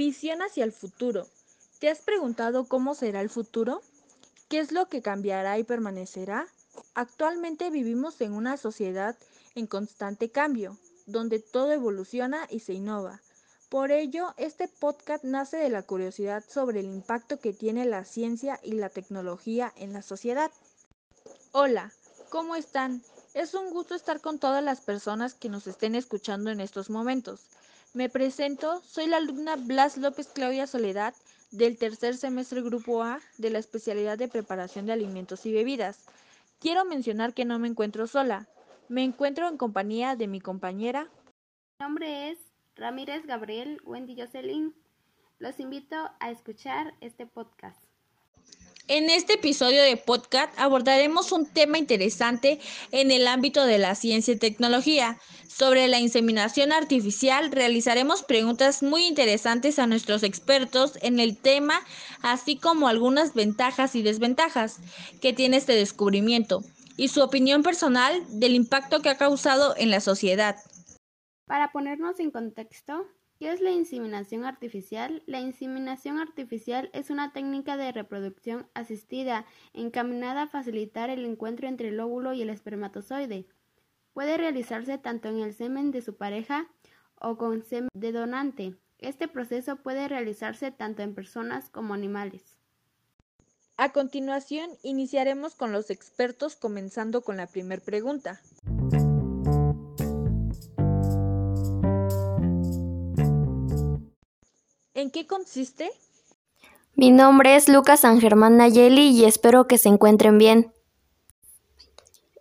Visión hacia el futuro. ¿Te has preguntado cómo será el futuro? ¿Qué es lo que cambiará y permanecerá? Actualmente vivimos en una sociedad en constante cambio, donde todo evoluciona y se innova. Por ello, este podcast nace de la curiosidad sobre el impacto que tiene la ciencia y la tecnología en la sociedad. Hola, ¿cómo están? Es un gusto estar con todas las personas que nos estén escuchando en estos momentos. Me presento, soy la alumna Blas López Claudia Soledad del tercer semestre Grupo A de la especialidad de preparación de alimentos y bebidas. Quiero mencionar que no me encuentro sola, me encuentro en compañía de mi compañera. Mi nombre es Ramírez Gabriel Wendy Jocelyn. Los invito a escuchar este podcast. En este episodio de podcast abordaremos un tema interesante en el ámbito de la ciencia y tecnología. Sobre la inseminación artificial realizaremos preguntas muy interesantes a nuestros expertos en el tema, así como algunas ventajas y desventajas que tiene este descubrimiento y su opinión personal del impacto que ha causado en la sociedad. Para ponernos en contexto, ¿qué es la inseminación artificial? La inseminación artificial es una técnica de reproducción asistida encaminada a facilitar el encuentro entre el óvulo y el espermatozoide. Puede realizarse tanto en el semen de su pareja o con semen de donante. Este proceso puede realizarse tanto en personas como animales. A continuación, iniciaremos con los expertos comenzando con la primera pregunta. ¿En qué consiste? Mi nombre es Lucas San Germán Nayeli y espero que se encuentren bien.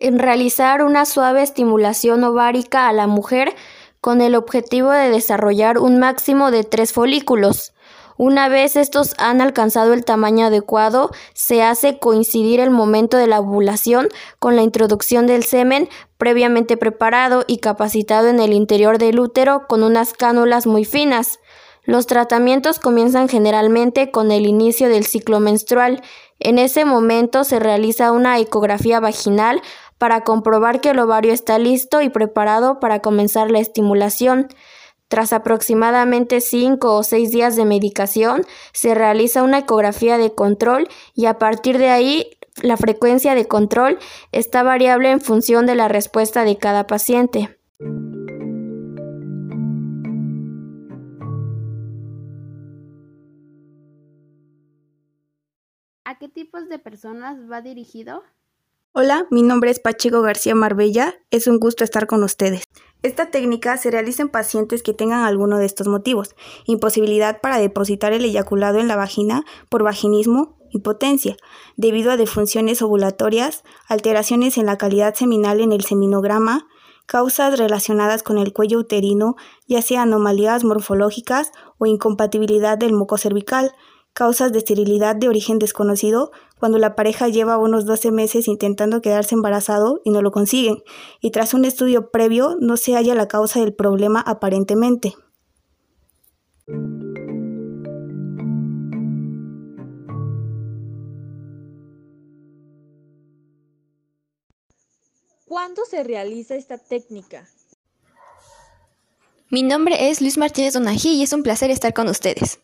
En realizar una suave estimulación ovárica a la mujer con el objetivo de desarrollar un máximo de tres folículos. Una vez estos han alcanzado el tamaño adecuado, se hace coincidir el momento de la ovulación con la introducción del semen previamente preparado y capacitado en el interior del útero con unas cánulas muy finas. Los tratamientos comienzan generalmente con el inicio del ciclo menstrual. En ese momento se realiza una ecografía vaginal para comprobar que el ovario está listo y preparado para comenzar la estimulación. Tras aproximadamente 5 o 6 días de medicación, se realiza una ecografía de control y a partir de ahí la frecuencia de control está variable en función de la respuesta de cada paciente. ¿A qué tipos de personas va dirigido? Hola, mi nombre es Pacheco García Marbella. Es un gusto estar con ustedes. Esta técnica se realiza en pacientes que tengan alguno de estos motivos: imposibilidad para depositar el eyaculado en la vagina por vaginismo, impotencia, debido a defunciones ovulatorias, alteraciones en la calidad seminal en el seminograma, causas relacionadas con el cuello uterino, ya sea anomalías morfológicas o incompatibilidad del moco cervical, causas de esterilidad de origen desconocido, cuando la pareja lleva unos 12 meses intentando quedarse embarazado y no lo consiguen, y tras un estudio previo no se halla la causa del problema aparentemente. ¿Cuándo se realiza esta técnica? Mi nombre es Luis Martínez Donají y es un placer estar con ustedes.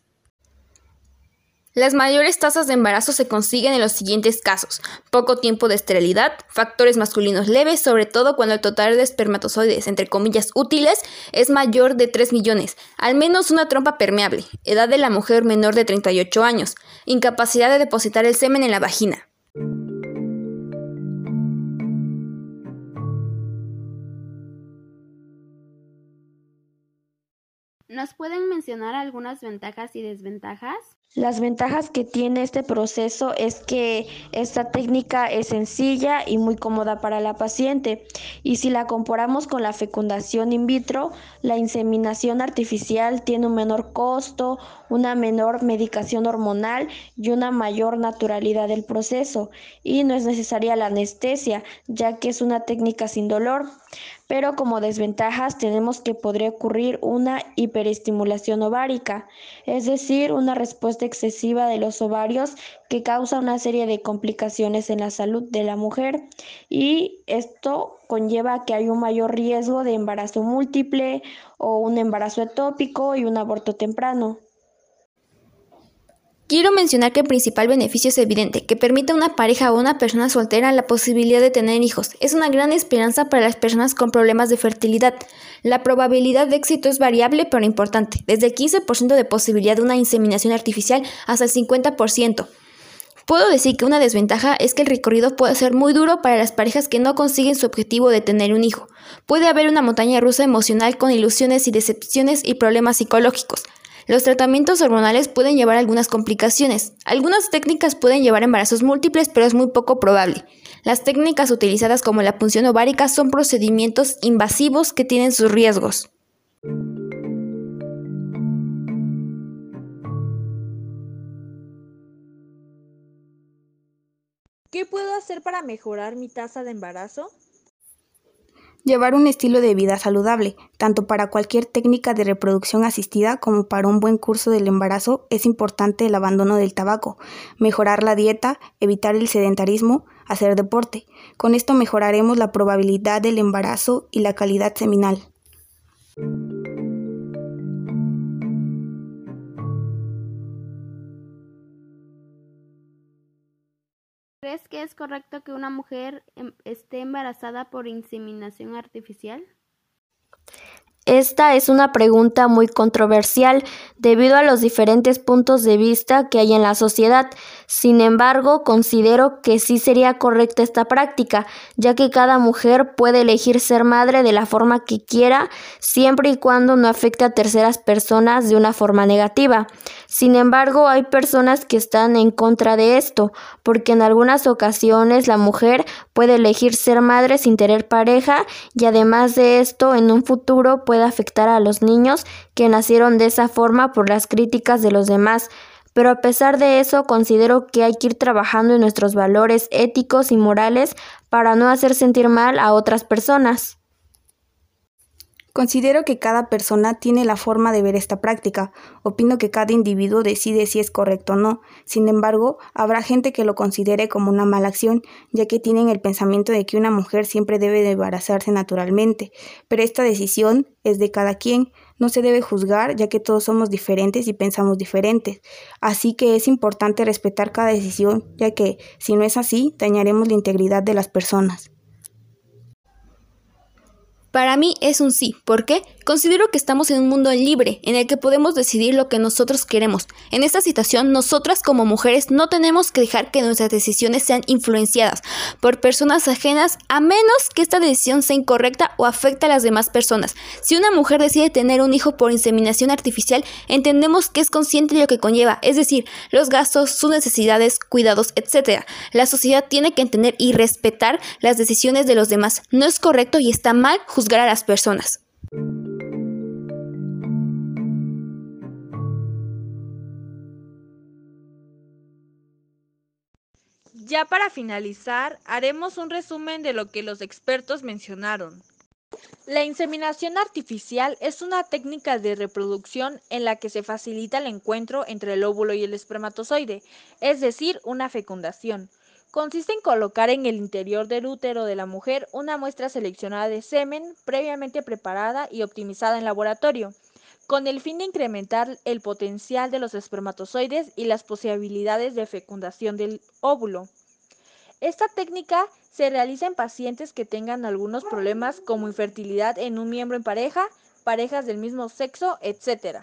Las mayores tasas de embarazo se consiguen en los siguientes casos. Poco tiempo de esterilidad, factores masculinos leves, sobre todo cuando el total de espermatozoides, entre comillas, útiles, es mayor de 3 millones, al menos una trompa permeable, edad de la mujer menor de 38 años, incapacidad de depositar el semen en la vagina. ¿Nos pueden mencionar algunas ventajas y desventajas? Las ventajas que tiene este proceso es que esta técnica es sencilla y muy cómoda para la paciente. Y si la comparamos con la fecundación in vitro, la inseminación artificial tiene un menor costo, una menor medicación hormonal y una mayor naturalidad del proceso. Y no es necesaria la anestesia, ya que es una técnica sin dolor. Pero como desventajas tenemos que podría ocurrir una hiperestimulación ovárica, es decir, una respuesta excesiva de los ovarios que causa una serie de complicaciones en la salud de la mujer y esto conlleva que hay un mayor riesgo de embarazo múltiple o un embarazo etópico y un aborto temprano. Quiero mencionar que el principal beneficio es evidente, que permite a una pareja o una persona soltera la posibilidad de tener hijos. Es una gran esperanza para las personas con problemas de fertilidad. La probabilidad de éxito es variable pero importante, desde el 15% de posibilidad de una inseminación artificial hasta el 50%. Puedo decir que una desventaja es que el recorrido puede ser muy duro para las parejas que no consiguen su objetivo de tener un hijo. Puede haber una montaña rusa emocional con ilusiones y decepciones y problemas psicológicos. Los tratamientos hormonales pueden llevar algunas complicaciones. Algunas técnicas pueden llevar embarazos múltiples, pero es muy poco probable. Las técnicas utilizadas como la punción ovárica son procedimientos invasivos que tienen sus riesgos. ¿Qué puedo hacer para mejorar mi tasa de embarazo? Llevar un estilo de vida saludable, tanto para cualquier técnica de reproducción asistida como para un buen curso del embarazo, es importante el abandono del tabaco, mejorar la dieta, evitar el sedentarismo, hacer deporte. Con esto mejoraremos la probabilidad del embarazo y la calidad seminal. ¿Crees que es correcto que una mujer em, esté embarazada por inseminación artificial? Esta es una pregunta muy controversial debido a los diferentes puntos de vista que hay en la sociedad. Sin embargo, considero que sí sería correcta esta práctica, ya que cada mujer puede elegir ser madre de la forma que quiera, siempre y cuando no afecte a terceras personas de una forma negativa. Sin embargo, hay personas que están en contra de esto, porque en algunas ocasiones la mujer puede elegir ser madre sin tener pareja y además de esto, en un futuro puede afectar a los niños que nacieron de esa forma por las críticas de los demás. Pero a pesar de eso, considero que hay que ir trabajando en nuestros valores éticos y morales para no hacer sentir mal a otras personas. Considero que cada persona tiene la forma de ver esta práctica. Opino que cada individuo decide si es correcto o no. Sin embargo, habrá gente que lo considere como una mala acción, ya que tienen el pensamiento de que una mujer siempre debe de embarazarse naturalmente. Pero esta decisión es de cada quien. No se debe juzgar, ya que todos somos diferentes y pensamos diferentes. Así que es importante respetar cada decisión, ya que si no es así, dañaremos la integridad de las personas. Para mí es un sí. ¿Por qué? Considero que estamos en un mundo libre, en el que podemos decidir lo que nosotros queremos. En esta situación, nosotras como mujeres no tenemos que dejar que nuestras decisiones sean influenciadas por personas ajenas, a menos que esta decisión sea incorrecta o afecte a las demás personas. Si una mujer decide tener un hijo por inseminación artificial, entendemos que es consciente de lo que conlleva, es decir, los gastos, sus necesidades, cuidados, etc. La sociedad tiene que entender y respetar las decisiones de los demás. No es correcto y está mal juzgar a las personas. Ya para finalizar, haremos un resumen de lo que los expertos mencionaron. La inseminación artificial es una técnica de reproducción en la que se facilita el encuentro entre el óvulo y el espermatozoide, es decir, una fecundación. Consiste en colocar en el interior del útero de la mujer una muestra seleccionada de semen previamente preparada y optimizada en laboratorio, con el fin de incrementar el potencial de los espermatozoides y las posibilidades de fecundación del óvulo. Esta técnica se realiza en pacientes que tengan algunos problemas como infertilidad en un miembro en pareja, parejas del mismo sexo, etc.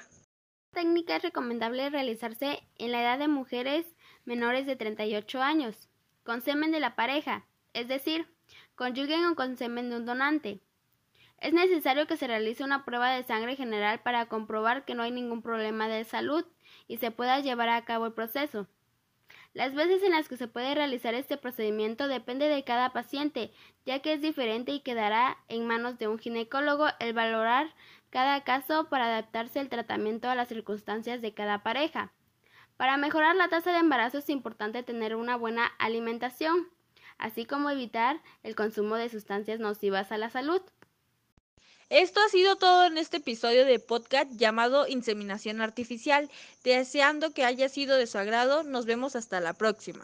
Técnica es recomendable realizarse en la edad de mujeres menores de 38 años con semen de la pareja, es decir, conyuguen o con semen de un donante. Es necesario que se realice una prueba de sangre general para comprobar que no hay ningún problema de salud y se pueda llevar a cabo el proceso. Las veces en las que se puede realizar este procedimiento depende de cada paciente, ya que es diferente y quedará en manos de un ginecólogo el valorar cada caso para adaptarse el tratamiento a las circunstancias de cada pareja. Para mejorar la tasa de embarazo es importante tener una buena alimentación, así como evitar el consumo de sustancias nocivas a la salud. Esto ha sido todo en este episodio de podcast llamado Inseminación Artificial. Deseando que haya sido de su agrado, nos vemos hasta la próxima.